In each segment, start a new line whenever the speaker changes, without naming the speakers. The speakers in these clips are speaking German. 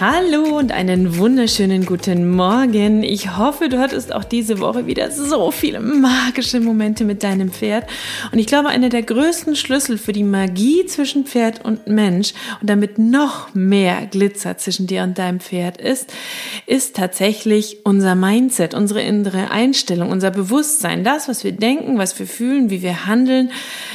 Hallo und einen wunderschönen guten Morgen. Ich hoffe, du hattest auch diese Woche wieder so viele magische Momente mit deinem Pferd. Und ich glaube, einer der größten Schlüssel für die Magie zwischen Pferd und Mensch und damit noch mehr Glitzer zwischen dir und deinem Pferd ist, ist tatsächlich unser Mindset, unsere innere Einstellung, unser Bewusstsein, das, was wir denken, was wir fühlen, wie wir handeln,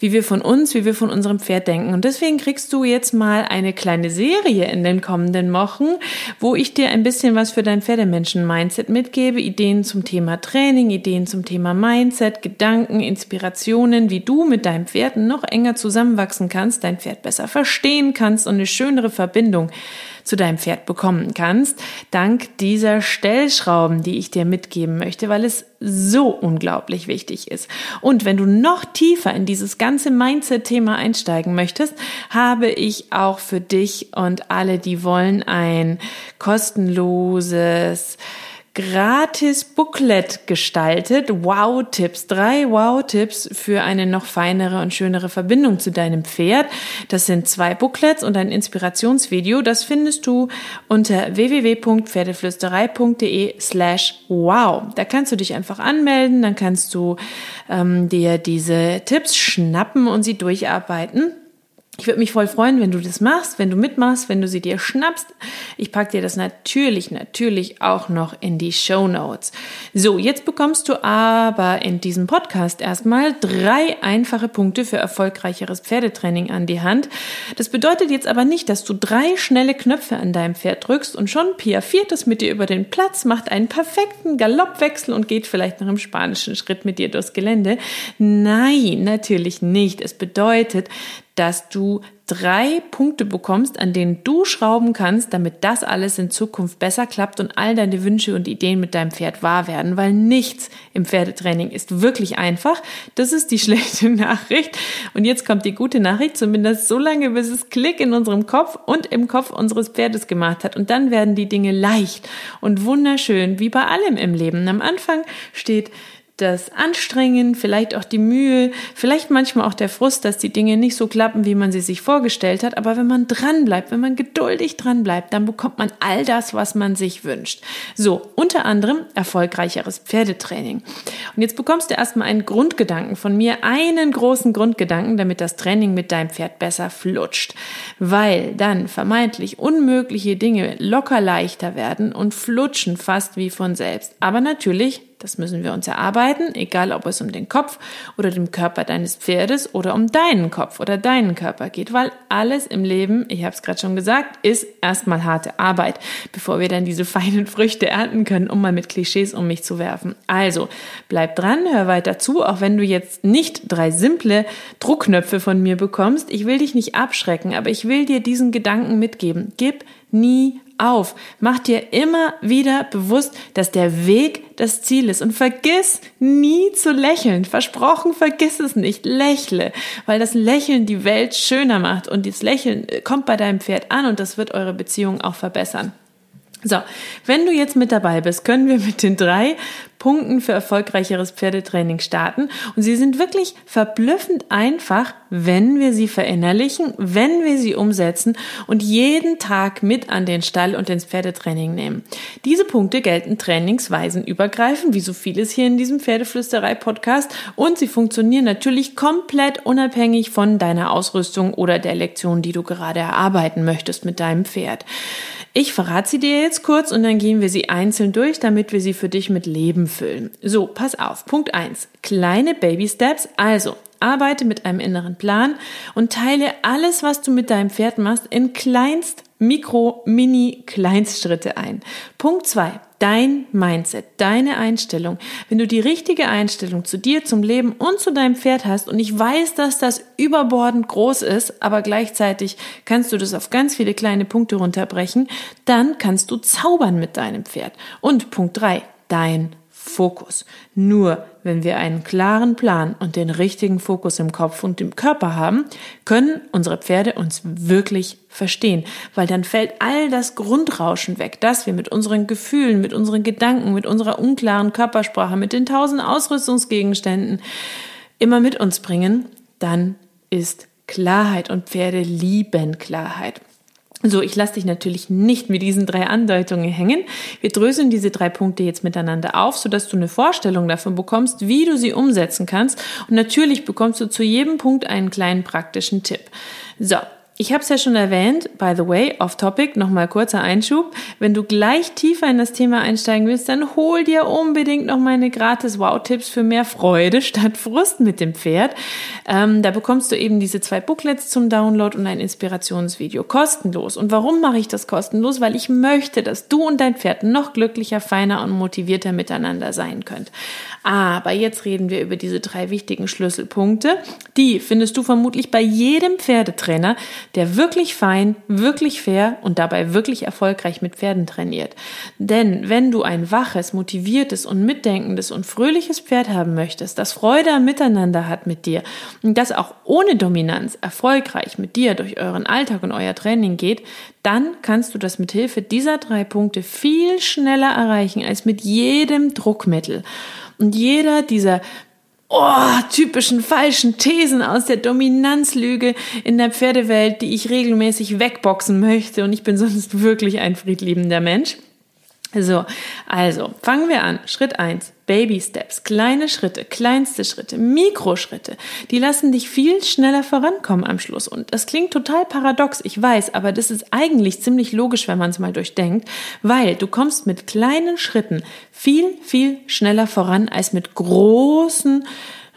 wie wir von uns, wie wir von unserem Pferd denken. Und deswegen kriegst du jetzt mal eine kleine Serie in den kommenden Wochen Wochen, wo ich dir ein bisschen was für dein Pferdemenschen-Mindset mitgebe, Ideen zum Thema Training, Ideen zum Thema Mindset, Gedanken, Inspirationen, wie du mit deinem Pferd noch enger zusammenwachsen kannst, dein Pferd besser verstehen kannst und eine schönere Verbindung zu deinem Pferd bekommen kannst, dank dieser Stellschrauben, die ich dir mitgeben möchte, weil es so unglaublich wichtig ist. Und wenn du noch tiefer in dieses ganze Mindset-Thema einsteigen möchtest, habe ich auch für dich und alle, die wollen, ein kostenloses gratis Booklet gestaltet. Wow-Tipps. Drei Wow-Tipps für eine noch feinere und schönere Verbindung zu deinem Pferd. Das sind zwei Booklets und ein Inspirationsvideo. Das findest du unter www.pferdeflüsterei.de slash wow. Da kannst du dich einfach anmelden. Dann kannst du ähm, dir diese Tipps schnappen und sie durcharbeiten. Ich würde mich voll freuen, wenn du das machst, wenn du mitmachst, wenn du sie dir schnappst. Ich packe dir das natürlich, natürlich auch noch in die Show Notes. So, jetzt bekommst du aber in diesem Podcast erstmal drei einfache Punkte für erfolgreicheres Pferdetraining an die Hand. Das bedeutet jetzt aber nicht, dass du drei schnelle Knöpfe an deinem Pferd drückst und schon piaffiert es mit dir über den Platz, macht einen perfekten Galoppwechsel und geht vielleicht noch im spanischen Schritt mit dir durchs Gelände. Nein, natürlich nicht. Es bedeutet, dass du drei Punkte bekommst, an denen du schrauben kannst, damit das alles in Zukunft besser klappt und all deine Wünsche und Ideen mit deinem Pferd wahr werden, weil nichts im Pferdetraining ist wirklich einfach. Das ist die schlechte Nachricht. Und jetzt kommt die gute Nachricht, zumindest so lange, bis es Klick in unserem Kopf und im Kopf unseres Pferdes gemacht hat. Und dann werden die Dinge leicht und wunderschön, wie bei allem im Leben. Am Anfang steht das Anstrengen, vielleicht auch die Mühe, vielleicht manchmal auch der Frust, dass die Dinge nicht so klappen, wie man sie sich vorgestellt hat. Aber wenn man dran bleibt, wenn man geduldig dran bleibt, dann bekommt man all das, was man sich wünscht. So, unter anderem erfolgreicheres Pferdetraining. Und jetzt bekommst du erstmal einen Grundgedanken von mir, einen großen Grundgedanken, damit das Training mit deinem Pferd besser flutscht. Weil dann vermeintlich unmögliche Dinge locker leichter werden und flutschen fast wie von selbst. Aber natürlich das müssen wir uns erarbeiten, egal ob es um den Kopf oder den Körper deines Pferdes oder um deinen Kopf oder deinen Körper geht, weil alles im Leben, ich habe es gerade schon gesagt, ist erstmal harte Arbeit, bevor wir dann diese feinen Früchte ernten können, um mal mit Klischees um mich zu werfen. Also bleib dran, hör weiter zu, auch wenn du jetzt nicht drei simple Druckknöpfe von mir bekommst. Ich will dich nicht abschrecken, aber ich will dir diesen Gedanken mitgeben. Gib nie auf. Mach dir immer wieder bewusst, dass der Weg das Ziel ist. Und vergiss nie zu lächeln. Versprochen, vergiss es nicht. Lächle, weil das Lächeln die Welt schöner macht. Und das Lächeln kommt bei deinem Pferd an und das wird eure Beziehung auch verbessern. So, wenn du jetzt mit dabei bist, können wir mit den drei Punkten für erfolgreicheres Pferdetraining starten. Und sie sind wirklich verblüffend einfach, wenn wir sie verinnerlichen, wenn wir sie umsetzen und jeden Tag mit an den Stall und ins Pferdetraining nehmen. Diese Punkte gelten trainingsweisen übergreifend, wie so vieles hier in diesem Pferdeflüsterei-Podcast. Und sie funktionieren natürlich komplett unabhängig von deiner Ausrüstung oder der Lektion, die du gerade erarbeiten möchtest mit deinem Pferd. Ich verrate sie dir jetzt kurz und dann gehen wir sie einzeln durch, damit wir sie für dich mit Leben füllen. So, pass auf. Punkt eins: Kleine Baby Steps. Also, Arbeite mit einem inneren Plan und teile alles, was du mit deinem Pferd machst, in kleinst Mikro, Mini, Kleinstschritte ein. Punkt zwei: Dein Mindset, deine Einstellung. Wenn du die richtige Einstellung zu dir, zum Leben und zu deinem Pferd hast, und ich weiß, dass das überbordend groß ist, aber gleichzeitig kannst du das auf ganz viele kleine Punkte runterbrechen, dann kannst du zaubern mit deinem Pferd. Und Punkt drei: Dein Fokus. Nur wenn wir einen klaren Plan und den richtigen Fokus im Kopf und im Körper haben, können unsere Pferde uns wirklich verstehen, weil dann fällt all das Grundrauschen weg, das wir mit unseren Gefühlen, mit unseren Gedanken, mit unserer unklaren Körpersprache, mit den tausend Ausrüstungsgegenständen immer mit uns bringen, dann ist Klarheit und Pferde lieben Klarheit. So, ich lasse dich natürlich nicht mit diesen drei Andeutungen hängen. Wir dröseln diese drei Punkte jetzt miteinander auf, sodass du eine Vorstellung davon bekommst, wie du sie umsetzen kannst. Und natürlich bekommst du zu jedem Punkt einen kleinen praktischen Tipp. So, ich habe es ja schon erwähnt, by the way, off topic, nochmal kurzer Einschub. Wenn du gleich tiefer in das Thema einsteigen willst, dann hol dir unbedingt noch meine gratis Wow-Tipps für mehr Freude statt Frust mit dem Pferd. Ähm, da bekommst du eben diese zwei Booklets zum Download und ein Inspirationsvideo kostenlos. Und warum mache ich das kostenlos? Weil ich möchte, dass du und dein Pferd noch glücklicher, feiner und motivierter miteinander sein könnt. Aber jetzt reden wir über diese drei wichtigen Schlüsselpunkte. Die findest du vermutlich bei jedem Pferdetrainer, der wirklich fein, wirklich fair und dabei wirklich erfolgreich mit Pferden trainiert. Denn wenn du ein waches, motiviertes und mitdenkendes und fröhliches Pferd haben möchtest, das Freude am Miteinander hat mit dir und das auch ohne Dominanz erfolgreich mit dir durch euren Alltag und euer Training geht, dann kannst du das mit Hilfe dieser drei Punkte viel schneller erreichen als mit jedem Druckmittel. Und jeder dieser oh, typischen falschen Thesen aus der Dominanzlüge in der Pferdewelt, die ich regelmäßig wegboxen möchte. Und ich bin sonst wirklich ein friedliebender Mensch. So, also fangen wir an. Schritt eins: Baby Steps, kleine Schritte, kleinste Schritte, Mikroschritte. Die lassen dich viel schneller vorankommen am Schluss. Und das klingt total paradox, ich weiß, aber das ist eigentlich ziemlich logisch, wenn man es mal durchdenkt, weil du kommst mit kleinen Schritten viel, viel schneller voran als mit großen,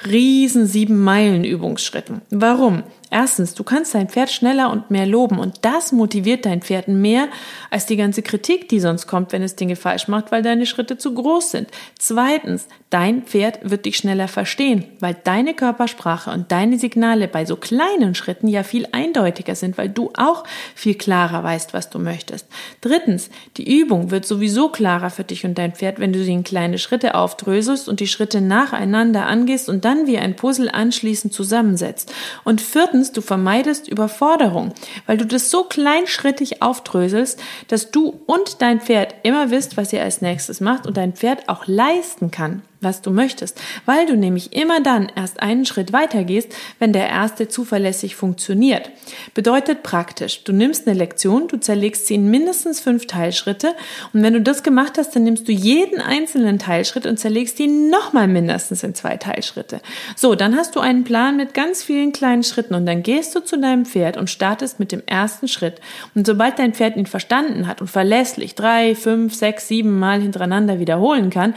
riesen sieben Meilen Übungsschritten. Warum? Erstens, du kannst dein Pferd schneller und mehr loben und das motiviert dein Pferd mehr als die ganze Kritik, die sonst kommt, wenn es Dinge falsch macht, weil deine Schritte zu groß sind. Zweitens, dein Pferd wird dich schneller verstehen, weil deine Körpersprache und deine Signale bei so kleinen Schritten ja viel eindeutiger sind, weil du auch viel klarer weißt, was du möchtest. Drittens, die Übung wird sowieso klarer für dich und dein Pferd, wenn du sie in kleine Schritte aufdröselst und die Schritte nacheinander angehst und dann wie ein Puzzle anschließend zusammensetzt. Und viertens, Viertens, du vermeidest Überforderung, weil du das so kleinschrittig aufdröselst, dass du und dein Pferd immer wisst, was ihr als nächstes macht und dein Pferd auch leisten kann was du möchtest, weil du nämlich immer dann erst einen Schritt weiter gehst, wenn der erste zuverlässig funktioniert. Bedeutet praktisch, du nimmst eine Lektion, du zerlegst sie in mindestens fünf Teilschritte und wenn du das gemacht hast, dann nimmst du jeden einzelnen Teilschritt und zerlegst ihn nochmal mindestens in zwei Teilschritte. So, dann hast du einen Plan mit ganz vielen kleinen Schritten und dann gehst du zu deinem Pferd und startest mit dem ersten Schritt. Und sobald dein Pferd ihn verstanden hat und verlässlich drei, fünf, sechs, sieben Mal hintereinander wiederholen kann,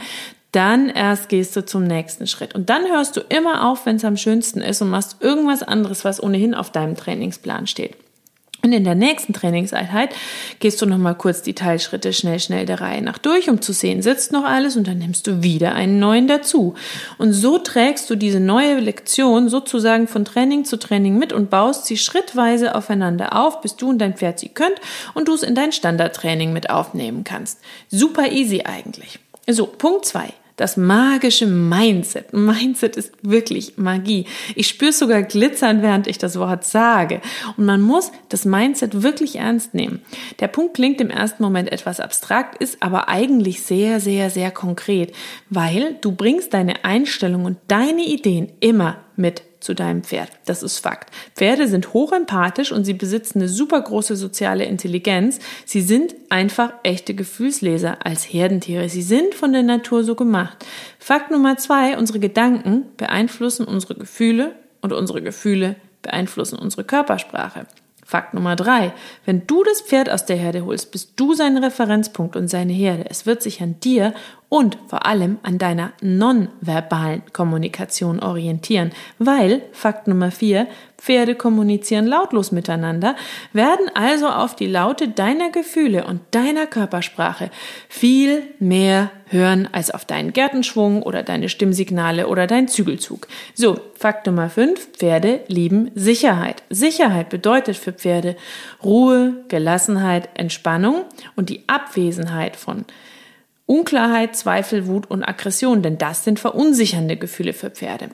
dann erst gehst du zum nächsten Schritt. Und dann hörst du immer auf, wenn es am schönsten ist und machst irgendwas anderes, was ohnehin auf deinem Trainingsplan steht. Und in der nächsten Trainingseinheit gehst du nochmal kurz die Teilschritte schnell, schnell der Reihe nach durch, um zu sehen, sitzt noch alles und dann nimmst du wieder einen neuen dazu. Und so trägst du diese neue Lektion sozusagen von Training zu Training mit und baust sie schrittweise aufeinander auf, bis du und dein Pferd sie könnt und du es in dein Standardtraining mit aufnehmen kannst. Super easy eigentlich. So, Punkt zwei das magische Mindset. Mindset ist wirklich Magie. Ich spüre sogar glitzern, während ich das Wort sage. Und man muss das Mindset wirklich ernst nehmen. Der Punkt klingt im ersten Moment etwas abstrakt, ist aber eigentlich sehr, sehr, sehr konkret, weil du bringst deine Einstellung und deine Ideen immer mit zu deinem Pferd. Das ist Fakt. Pferde sind hochempathisch und sie besitzen eine super große soziale Intelligenz. Sie sind einfach echte Gefühlsleser als Herdentiere. Sie sind von der Natur so gemacht. Fakt Nummer zwei, unsere Gedanken beeinflussen unsere Gefühle und unsere Gefühle beeinflussen unsere Körpersprache. Fakt Nummer drei. Wenn du das Pferd aus der Herde holst, bist du sein Referenzpunkt und seine Herde. Es wird sich an dir und vor allem an deiner nonverbalen Kommunikation orientieren, weil Fakt Nummer vier, Pferde kommunizieren lautlos miteinander, werden also auf die Laute deiner Gefühle und deiner Körpersprache viel mehr hören als auf deinen Gärtenschwung oder deine Stimmsignale oder dein Zügelzug. So, Fakt Nummer 5, Pferde lieben Sicherheit. Sicherheit bedeutet für Pferde Ruhe, Gelassenheit, Entspannung und die Abwesenheit von Unklarheit, Zweifel, Wut und Aggression, denn das sind verunsichernde Gefühle für Pferde.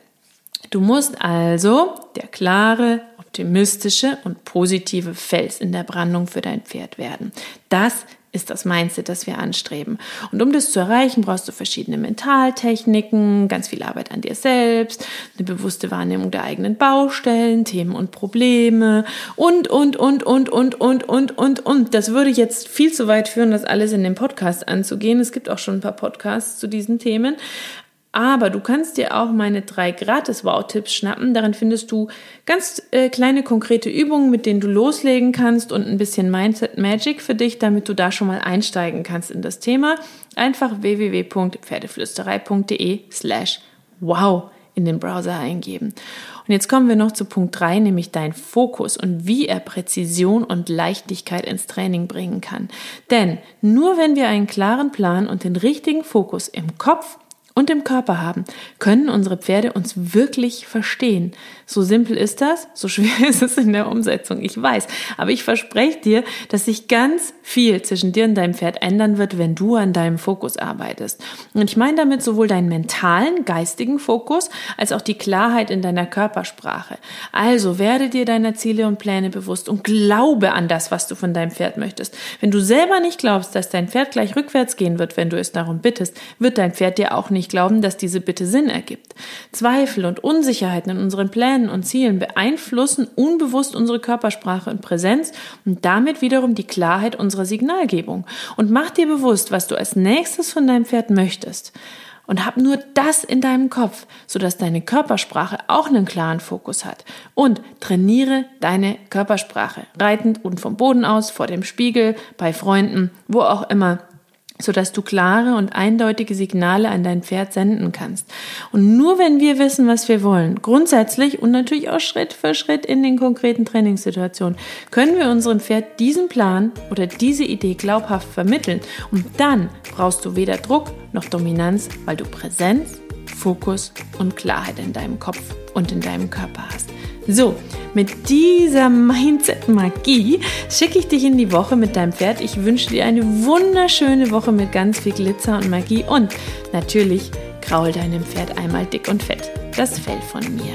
Du musst also der klare, optimistische und positive Fels in der Brandung für dein Pferd werden. Das ist das Mindset, das wir anstreben. Und um das zu erreichen, brauchst du verschiedene Mentaltechniken, ganz viel Arbeit an dir selbst, eine bewusste Wahrnehmung der eigenen Baustellen, Themen und Probleme und, und, und, und, und, und, und, und, und. Das würde jetzt viel zu weit führen, das alles in dem Podcast anzugehen. Es gibt auch schon ein paar Podcasts zu diesen Themen. Aber du kannst dir auch meine drei Gratis-Wow-Tipps schnappen. Darin findest du ganz äh, kleine konkrete Übungen, mit denen du loslegen kannst und ein bisschen Mindset Magic für dich, damit du da schon mal einsteigen kannst in das Thema. Einfach www.pferdeflüsterei.de slash wow in den Browser eingeben. Und jetzt kommen wir noch zu Punkt drei, nämlich dein Fokus und wie er Präzision und Leichtigkeit ins Training bringen kann. Denn nur wenn wir einen klaren Plan und den richtigen Fokus im Kopf und im Körper haben, können unsere Pferde uns wirklich verstehen. So simpel ist das, so schwer ist es in der Umsetzung, ich weiß. Aber ich verspreche dir, dass sich ganz viel zwischen dir und deinem Pferd ändern wird, wenn du an deinem Fokus arbeitest. Und ich meine damit sowohl deinen mentalen, geistigen Fokus, als auch die Klarheit in deiner Körpersprache. Also werde dir deiner Ziele und Pläne bewusst und glaube an das, was du von deinem Pferd möchtest. Wenn du selber nicht glaubst, dass dein Pferd gleich rückwärts gehen wird, wenn du es darum bittest, wird dein Pferd dir auch nicht glauben, dass diese Bitte Sinn ergibt. Zweifel und Unsicherheiten in unseren Plänen und Zielen beeinflussen unbewusst unsere Körpersprache und Präsenz und damit wiederum die Klarheit unserer Signalgebung. Und mach dir bewusst, was du als nächstes von deinem Pferd möchtest. Und hab nur das in deinem Kopf, sodass deine Körpersprache auch einen klaren Fokus hat. Und trainiere deine Körpersprache, reitend und vom Boden aus, vor dem Spiegel, bei Freunden, wo auch immer sodass du klare und eindeutige Signale an dein Pferd senden kannst. Und nur wenn wir wissen, was wir wollen, grundsätzlich und natürlich auch Schritt für Schritt in den konkreten Trainingssituationen, können wir unserem Pferd diesen Plan oder diese Idee glaubhaft vermitteln. Und dann brauchst du weder Druck noch Dominanz, weil du Präsenz, Fokus und Klarheit in deinem Kopf und in deinem Körper hast. So, mit dieser Mindset-Magie schicke ich dich in die Woche mit deinem Pferd. Ich wünsche dir eine wunderschöne Woche mit ganz viel Glitzer und Magie und natürlich kraul deinem Pferd einmal dick und fett das Fell von mir.